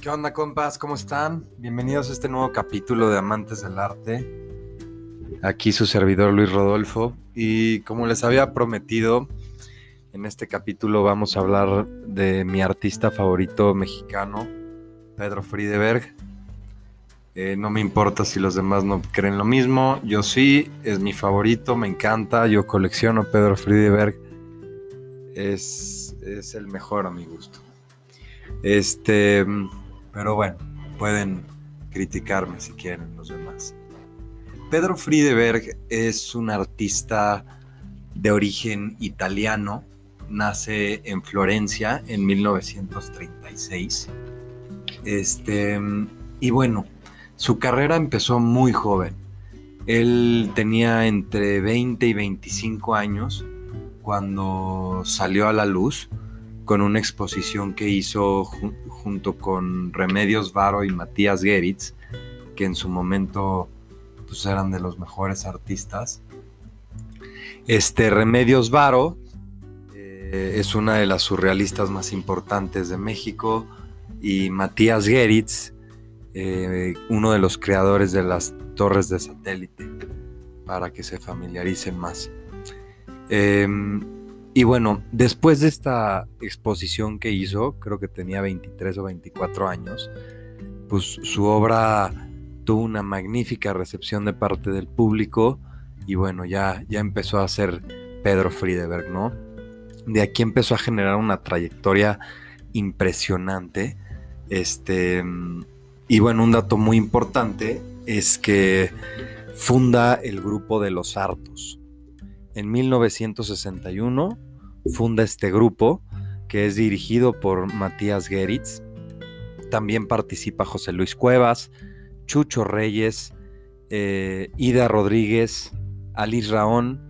¿Qué onda, compas? ¿Cómo están? Bienvenidos a este nuevo capítulo de Amantes del Arte. Aquí su servidor Luis Rodolfo. Y como les había prometido, en este capítulo vamos a hablar de mi artista favorito mexicano, Pedro Friedeberg. Eh, no me importa si los demás no creen lo mismo. Yo sí, es mi favorito, me encanta. Yo colecciono Pedro Friedeberg. Es, es el mejor a mi gusto. Este. Pero bueno, pueden criticarme si quieren los demás. Pedro Friedeberg es un artista de origen italiano. Nace en Florencia en 1936. Este, y bueno, su carrera empezó muy joven. Él tenía entre 20 y 25 años cuando salió a la luz con una exposición que hizo junto con Remedios Varo y Matías Geritz, que en su momento pues, eran de los mejores artistas. Este Remedios Varo eh, es una de las surrealistas más importantes de México y Matías Geritz, eh, uno de los creadores de las torres de satélite, para que se familiaricen más. Em, y bueno, después de esta exposición que hizo, creo que tenía 23 o 24 años, pues su obra tuvo una magnífica recepción de parte del público y bueno, ya, ya empezó a ser Pedro Friedeberg, ¿no? De aquí empezó a generar una trayectoria impresionante. Este, y bueno, un dato muy importante es que funda el grupo de los hartos en 1961 funda este grupo que es dirigido por Matías Geritz. También participa José Luis Cuevas, Chucho Reyes, eh, Ida Rodríguez, Alice Raón.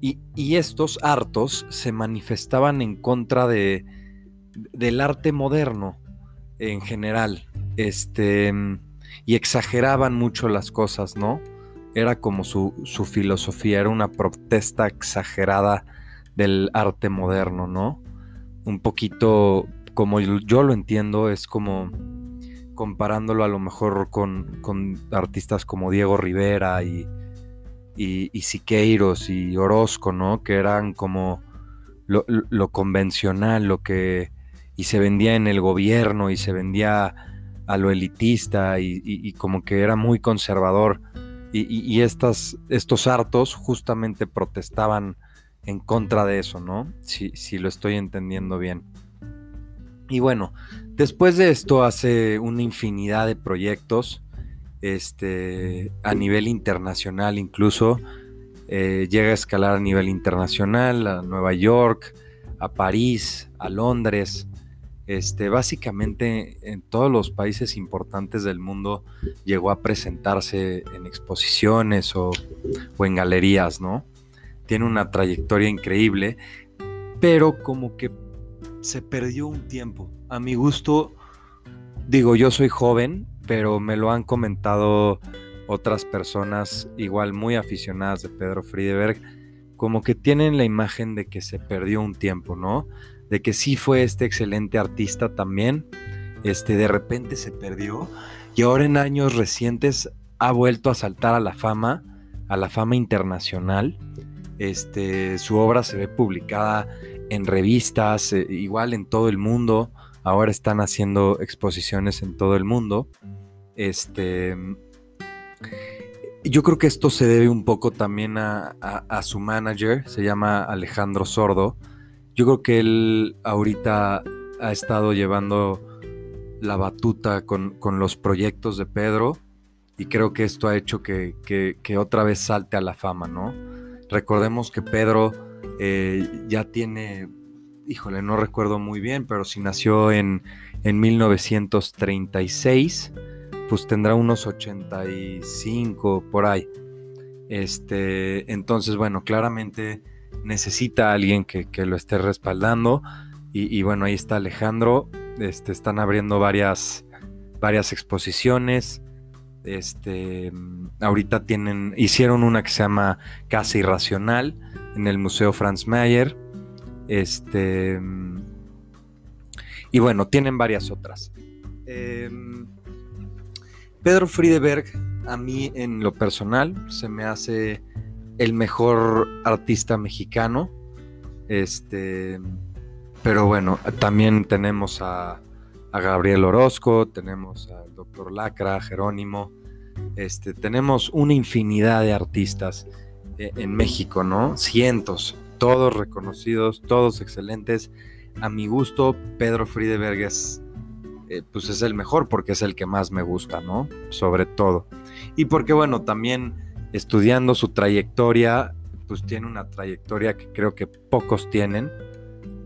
Y, estos hartos se manifestaban en contra de, del arte moderno en general. Este, y exageraban mucho las cosas, ¿no? Era como su, filosofía, era una protesta exagerada del arte moderno, ¿no? Un poquito como yo lo entiendo, es como comparándolo a lo mejor con, artistas como Diego Rivera y, y, Siqueiros y Orozco, ¿no? Que eran como lo, convencional, lo que... y se vendía en el gobierno y se vendía a lo elitista y como que era muy conservador y, estas, estos hartos justamente protestaban en contra de eso, ¿no? Si, si lo estoy entendiendo bien. Y bueno, después de esto hace una infinidad de proyectos este, a nivel internacional incluso. Eh, llega a escalar a nivel internacional, a Nueva York, a París, a Londres, este, básicamente en todos los países importantes del mundo llegó a presentarse en exposiciones o, en galerías, ¿no? Tiene una trayectoria increíble, pero como que se perdió un tiempo. A mi gusto, digo, yo soy joven, pero me lo han comentado otras personas igual muy aficionadas de Pedro Friedeberg, como que tienen la imagen de que se perdió un tiempo, ¿no? De que sí fue este excelente artista también, este de repente se perdió y ahora en años recientes ha vuelto a saltar a la fama, a la fama internacional. Este, su obra se ve publicada en revistas, eh, igual en todo el mundo. Ahora están haciendo exposiciones en todo el mundo. Este, yo creo que esto se debe un poco también a su manager, se llama Alejandro Sordo yo creo que él ahorita ha estado llevando la batuta con, los proyectos de Pedro y creo que esto ha hecho que, otra vez salte a la fama, ¿no? Recordemos que Pedro eh, ya tiene, híjole, no recuerdo muy bien, pero si nació en, en 1936, pues tendrá unos 85 por ahí. Este, entonces, bueno, claramente necesita a alguien que, lo esté respaldando. Y, bueno, ahí está Alejandro. Este, están abriendo varias, varias exposiciones. Este, ahorita tienen, hicieron una que se llama Casa Irracional en el Museo Franz Mayer. Este, y bueno, tienen varias otras. Em, Pedro Friedeberg, a mí en lo personal, se me hace el mejor artista mexicano. Este, pero bueno, también tenemos a, Gabriel Orozco, tenemos al doctor Lacra, Jerónimo. Este, tenemos una infinidad de artistas eh, en México, ¿no? Cientos, todos reconocidos, todos excelentes. A mi gusto, Pedro Friedeberg es eh, pues es el mejor porque es el que más me gusta, ¿no? Sobre todo. Y porque, bueno, también estudiando su trayectoria, pues tiene una trayectoria que creo que pocos tienen.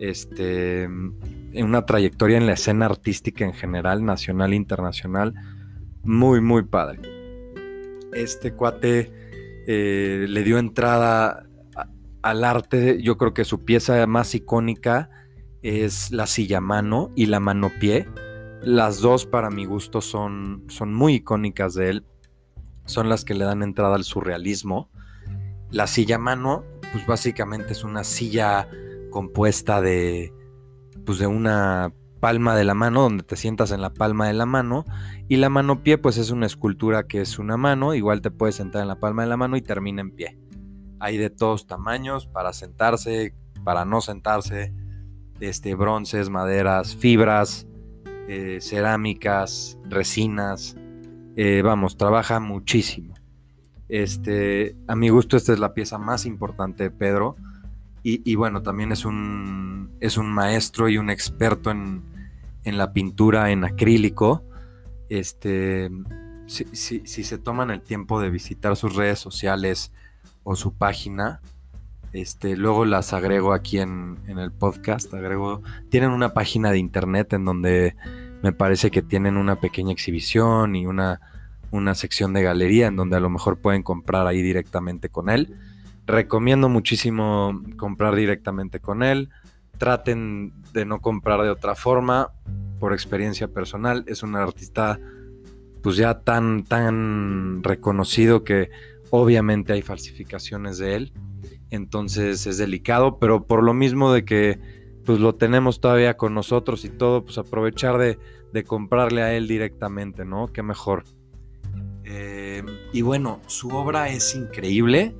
Este, una trayectoria en la escena artística en general, nacional e internacional, muy, muy padre. Este cuate eh, le dio entrada al arte, yo creo que su pieza más icónica es la silla mano y la mano pie las dos para mi gusto son, son muy icónicas de él. Son las que le dan entrada al surrealismo. La silla mano, pues básicamente es una silla compuesta de, pues de una palma de la mano, donde te sientas en la palma de la mano. Y la mano pie, pues es una escultura que es una mano. Igual te puedes sentar en la palma de la mano y termina en pie. Hay de todos tamaños, para sentarse, para no sentarse. Este, bronces, maderas, fibras, eh, cerámicas, resinas. Eh, vamos, trabaja muchísimo. Este, a mi gusto, esta es la pieza más importante de Pedro. Y, bueno, también es un, es un maestro y un experto en, la pintura en acrílico. Este, si, si, se toman el tiempo de visitar sus redes sociales o su página, este, luego las agrego aquí en, el podcast. Agrego, tienen una página de internet en donde me parece que tienen una pequeña exhibición y una, una sección de galería en donde a lo mejor pueden comprar ahí directamente con él. Recomiendo muchísimo comprar directamente con él. Traten de no comprar de otra forma. Por experiencia personal, es un artista pues ya tan, tan reconocido que obviamente hay falsificaciones de él entonces es delicado, pero por lo mismo de que pues lo tenemos todavía con nosotros y todo, pues aprovechar de, comprarle a él directamente, ¿no? Qué mejor. Eh, y bueno, su obra es increíble.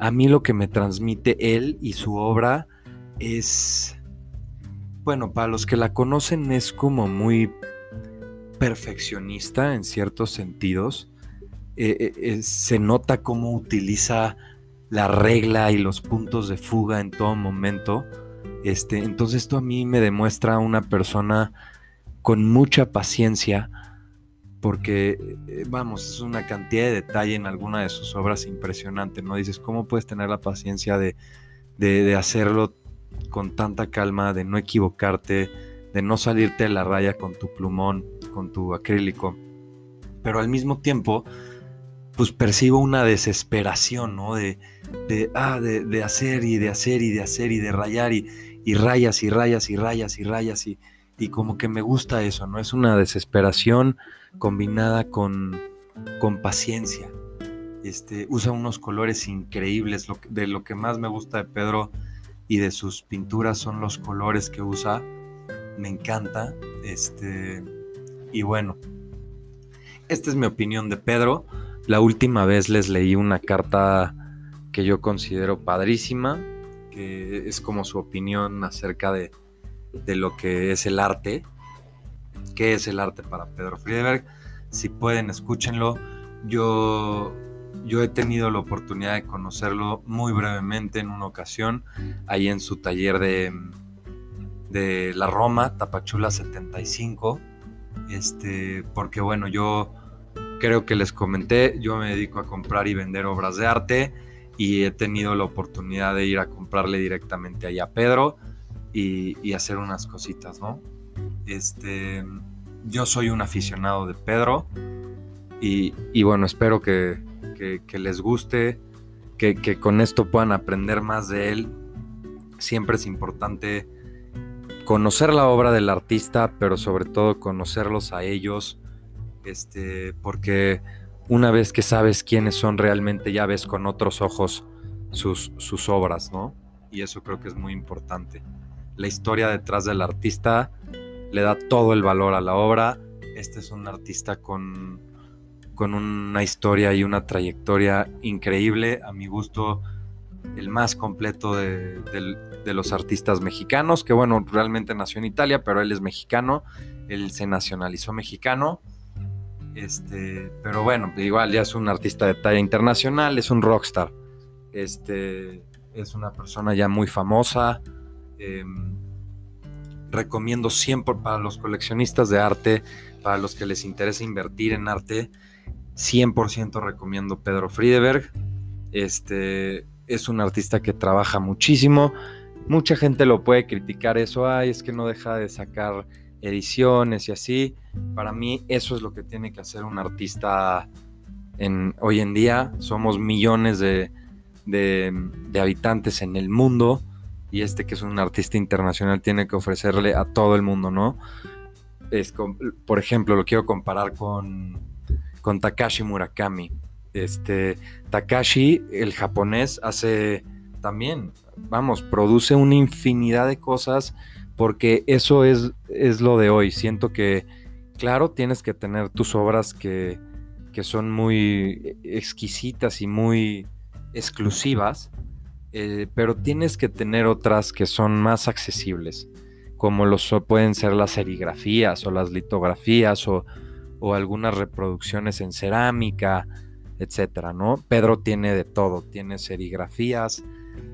A mí lo que me transmite él y su obra es, bueno, para los que la conocen es como muy perfeccionista en ciertos sentidos. Eh, eh, se nota cómo utiliza la regla y los puntos de fuga en todo momento. Este, entonces esto a mí me demuestra una persona con mucha paciencia porque, eh, vamos, es una cantidad de detalle en alguna de sus obras impresionante, ¿no? Dices, ¿cómo puedes tener la paciencia de, de hacerlo con tanta calma, de no equivocarte, de no salirte de la raya con tu plumón, con tu acrílico? Pero al mismo tiempo, pues percibo una desesperación, ¿no? De, de, ah, de, hacer y de hacer y de hacer y de rayar y, rayas y rayas y rayas y rayas y, y, como que me gusta eso, ¿no? Es una desesperación combinada con, con paciencia. Este, usa unos colores increíbles. Lo de lo que más me gusta de Pedro y de sus pinturas son los colores que usa. Me encanta. Este, y bueno, esta es mi opinión de Pedro. La última vez les leí una carta que yo considero padrísima, que es como su opinión acerca de, lo que es el arte. ¿Qué es el arte para Pedro Friedberg? Si pueden, escúchenlo. Yo, yo he tenido la oportunidad de conocerlo muy brevemente en una ocasión, ahí en su taller de, de la Roma, Tapachula 75. Este, porque bueno, yo creo que les comenté, yo me dedico a comprar y vender obras de arte y he tenido la oportunidad de ir a comprarle directamente allá a Pedro y, hacer unas cositas, ¿no? Este, yo soy un aficionado de Pedro y, bueno, espero que, les guste, que, que con esto puedan aprender más de él. Siempre es importante conocer la obra del artista, pero sobre todo conocerlos a ellos, este, porque una vez que sabes quiénes son realmente, ya ves con otros ojos sus, sus obras, ¿no? Y eso creo que es muy importante. La historia detrás del artista le da todo el valor a la obra Este es un artista con, con una historia y una trayectoria increíble. A mi gusto, el más completo de, los artistas mexicanos, que bueno, realmente nació en Italia, pero él es mexicano, él se nacionalizó mexicano. Este, pero bueno, igual ya es un artista de talla internacional, es un rockstar. Este, es una persona ya muy famosa. Em, recomiendo siempre para los coleccionistas de arte, para los que les interesa invertir en arte, 100% recomiendo Pedro Friedeberg. Este es un artista que trabaja muchísimo. Mucha gente lo puede criticar eso, ay, es que no deja de sacar ediciones y así. Para mí eso es lo que tiene que hacer un artista en, hoy en día. Somos millones de, de habitantes en el mundo y este que es un artista internacional tiene que ofrecerle a todo el mundo, ¿no? Es, por ejemplo, lo quiero comparar con, con Takashi Murakami. Este, Takashi, el japonés, hace también, vamos, produce una infinidad de cosas porque eso es, es lo de hoy. Siento que, claro, tienes que tener tus obras que, que son muy exquisitas y muy exclusivas, eh, pero tienes que tener otras que son más accesibles, como lo pueden ser las serigrafías o las litografías o, algunas reproducciones en cerámica, etcétera, ¿no? Pedro tiene de todo, tiene serigrafías,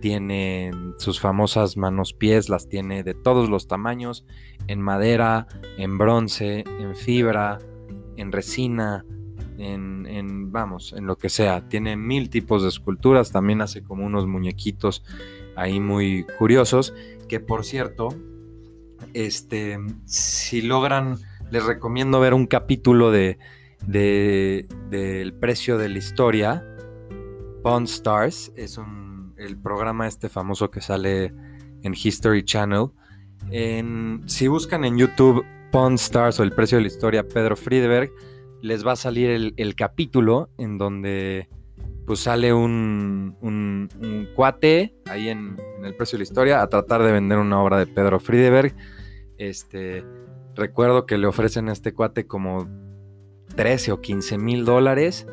tiene sus famosas manos pies, las tiene de todos los tamaños, en madera, en bronce, en fibra, en resina, en, vamos, en lo que sea. Tiene mil tipos de esculturas, también hace como unos muñequitos ahí muy curiosos, que por cierto, este, si logran, les recomiendo ver un capítulo de del precio de la historia. Pawn Stars es un, el programa este famoso que sale en History Channel. Si buscan en YouTube Pawn Stars o el precio de la historia Pedro Friedberg, les va a salir el, capítulo en donde pues sale un, cuate ahí en, el precio de la historia a tratar de vender una obra de Pedro Friedeberg. Este, recuerdo que le ofrecen a este cuate como 13 o 15 mil dólares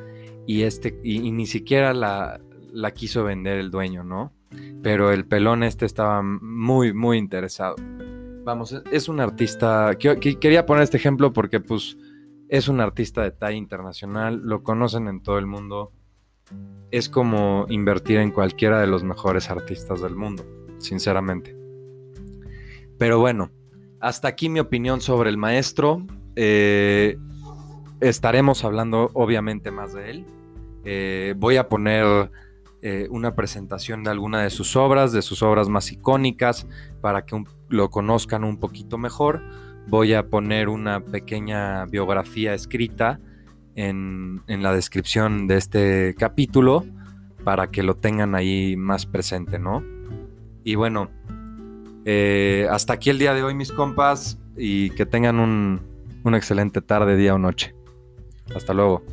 y, este, y, ni siquiera la, la quiso vender el dueño, ¿no? Pero el pelón este estaba muy, muy interesado. Vamos, es un artista. Quería poner este ejemplo porque, pues, es un artista de talla internacional, lo conocen en todo el mundo. Es como invertir en cualquiera de los mejores artistas del mundo, sinceramente. Pero bueno, hasta aquí mi opinión sobre el maestro. Eh, estaremos hablando obviamente más de él. Eh, voy a poner eh, una presentación de alguna de sus obras, de sus obras más icónicas, para que lo conozcan un poquito mejor voy a poner una pequeña biografía escrita en, la descripción de este capítulo para que lo tengan ahí más presente, ¿no? Y bueno, eh, hasta aquí el día de hoy, mis compas, y que tengan un, una excelente tarde, día o noche. Hasta luego.